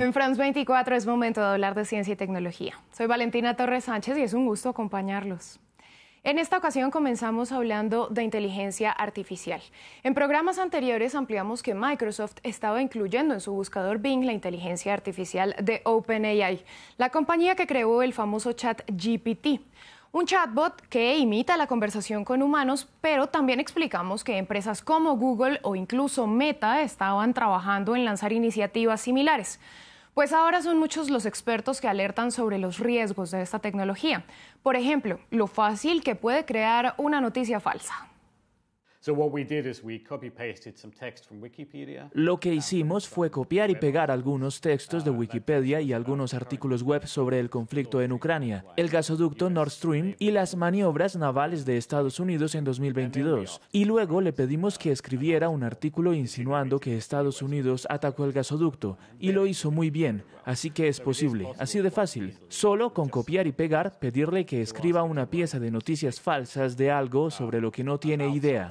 En France 24 es momento de hablar de ciencia y tecnología. Soy Valentina Torres Sánchez y es un gusto acompañarlos. En esta ocasión comenzamos hablando de inteligencia artificial. En programas anteriores ampliamos que Microsoft estaba incluyendo en su buscador Bing la inteligencia artificial de OpenAI, la compañía que creó el famoso chat GPT. Un chatbot que imita la conversación con humanos, pero también explicamos que empresas como Google o incluso Meta estaban trabajando en lanzar iniciativas similares. Pues ahora son muchos los expertos que alertan sobre los riesgos de esta tecnología. Por ejemplo, lo fácil que puede crear una noticia falsa. Lo que hicimos fue copiar y pegar algunos textos de Wikipedia y algunos artículos web sobre el conflicto en Ucrania, el gasoducto Nord Stream y las maniobras navales de Estados Unidos en 2022. Y luego le pedimos que escribiera un artículo insinuando que Estados Unidos atacó el gasoducto y lo hizo muy bien, así que es posible, así de fácil. Solo con copiar y pegar, pedirle que escriba una pieza de noticias falsas de algo sobre lo que no tiene idea.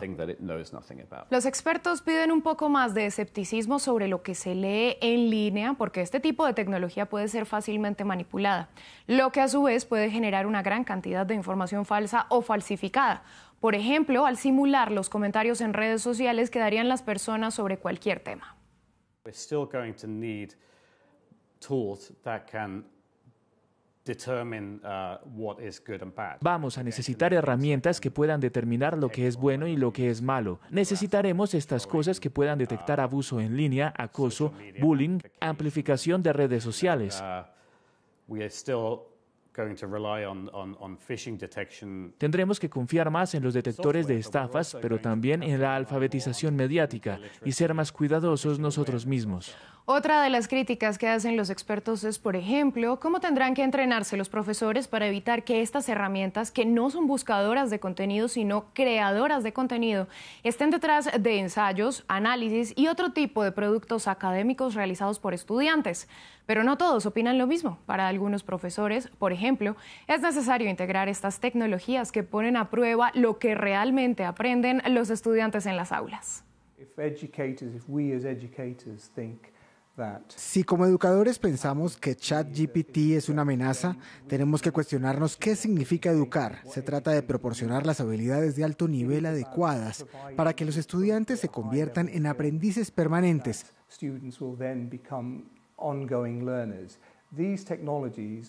Los expertos piden un poco más de escepticismo sobre lo que se lee en línea porque este tipo de tecnología puede ser fácilmente manipulada, lo que a su vez puede generar una gran cantidad de información falsa o falsificada. Por ejemplo, al simular los comentarios en redes sociales que darían las personas sobre cualquier tema. Uh, Vamos a necesitar herramientas que puedan determinar lo que es bueno y lo que es malo. Necesitaremos estas cosas que puedan detectar abuso en línea, acoso, bullying, amplificación de redes sociales. Tendremos que confiar más en los detectores de estafas, pero también en la alfabetización mediática y ser más cuidadosos nosotros mismos. Otra de las críticas que hacen los expertos es, por ejemplo, cómo tendrán que entrenarse los profesores para evitar que estas herramientas, que no son buscadoras de contenido, sino creadoras de contenido, estén detrás de ensayos, análisis y otro tipo de productos académicos realizados por estudiantes. Pero no todos opinan lo mismo. Para algunos profesores, por ejemplo, es necesario integrar estas tecnologías que ponen a prueba lo que realmente aprenden los estudiantes en las aulas. Si como educadores pensamos que ChatGPT es una amenaza, tenemos que cuestionarnos qué significa educar. Se trata de proporcionar las habilidades de alto nivel adecuadas para que los estudiantes se conviertan en aprendices permanentes.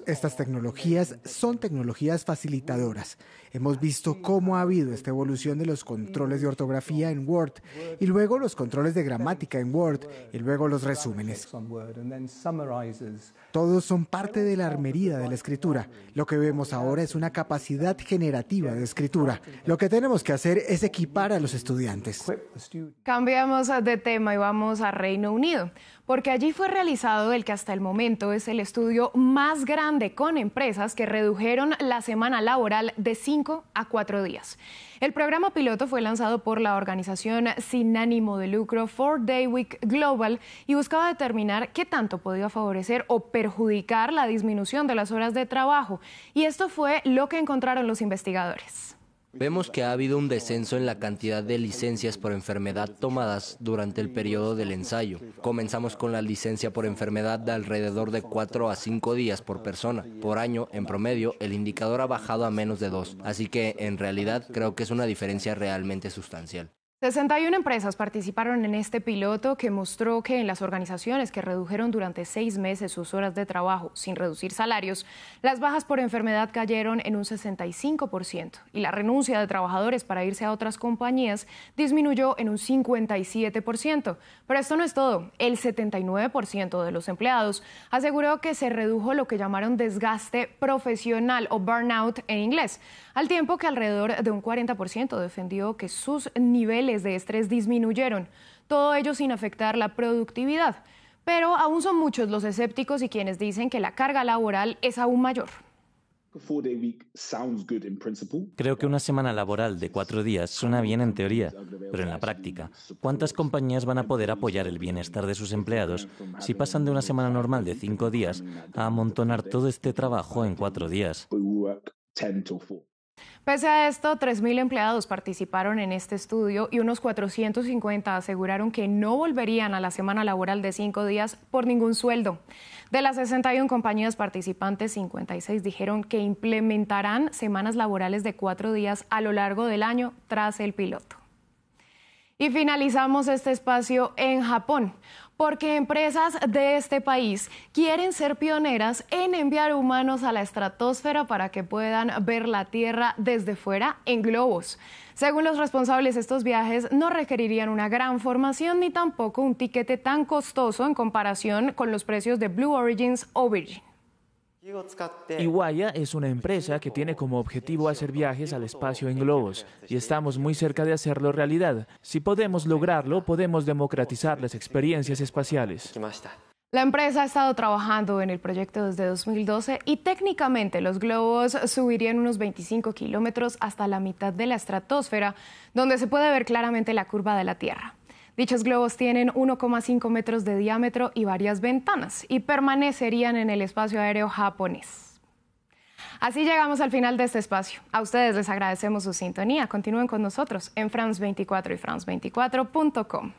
Estas tecnologías son tecnologías facilitadoras. Hemos visto cómo ha habido esta evolución de los controles de ortografía en Word y luego los controles de gramática en Word y luego los resúmenes. Todos son parte de la armería de la escritura. Lo que vemos ahora es una capacidad generativa de escritura. Lo que tenemos que hacer es equipar a los estudiantes. Cambiamos de tema y vamos a Reino Unido, porque allí fue realizado el que hasta el momento es el estudio más grande con empresas que redujeron la semana laboral de 5 a 4 días. El programa piloto fue lanzado por la organización sin ánimo de lucro Four Day Week Global y buscaba determinar qué tanto podía favorecer o perjudicar la disminución de las horas de trabajo. Y esto fue lo que encontraron los investigadores. Vemos que ha habido un descenso en la cantidad de licencias por enfermedad tomadas durante el periodo del ensayo. Comenzamos con la licencia por enfermedad de alrededor de 4 a 5 días por persona. Por año, en promedio, el indicador ha bajado a menos de 2. Así que, en realidad, creo que es una diferencia realmente sustancial. 61 empresas participaron en este piloto que mostró que en las organizaciones que redujeron durante seis meses sus horas de trabajo sin reducir salarios, las bajas por enfermedad cayeron en un 65% y la renuncia de trabajadores para irse a otras compañías disminuyó en un 57%. Pero esto no es todo. El 79% de los empleados aseguró que se redujo lo que llamaron desgaste profesional o burnout en inglés, al tiempo que alrededor de un 40% defendió que sus niveles de estrés disminuyeron, todo ello sin afectar la productividad. Pero aún son muchos los escépticos y quienes dicen que la carga laboral es aún mayor. Creo que una semana laboral de cuatro días suena bien en teoría, pero en la práctica, ¿cuántas compañías van a poder apoyar el bienestar de sus empleados si pasan de una semana normal de cinco días a amontonar todo este trabajo en cuatro días? Pese a esto, 3.000 empleados participaron en este estudio y unos 450 aseguraron que no volverían a la semana laboral de cinco días por ningún sueldo. De las 61 compañías participantes, 56 dijeron que implementarán semanas laborales de cuatro días a lo largo del año tras el piloto. Y finalizamos este espacio en Japón porque empresas de este país quieren ser pioneras en enviar humanos a la estratosfera para que puedan ver la Tierra desde fuera en globos. Según los responsables, estos viajes no requerirían una gran formación ni tampoco un tiquete tan costoso en comparación con los precios de Blue Origins o Virgin. Iguaya es una empresa que tiene como objetivo hacer viajes al espacio en globos y estamos muy cerca de hacerlo realidad. Si podemos lograrlo, podemos democratizar las experiencias espaciales. La empresa ha estado trabajando en el proyecto desde 2012 y técnicamente los globos subirían unos 25 kilómetros hasta la mitad de la estratosfera, donde se puede ver claramente la curva de la Tierra. Dichos globos tienen 1,5 metros de diámetro y varias ventanas y permanecerían en el espacio aéreo japonés. Así llegamos al final de este espacio. A ustedes les agradecemos su sintonía. Continúen con nosotros en France24 y France24.com.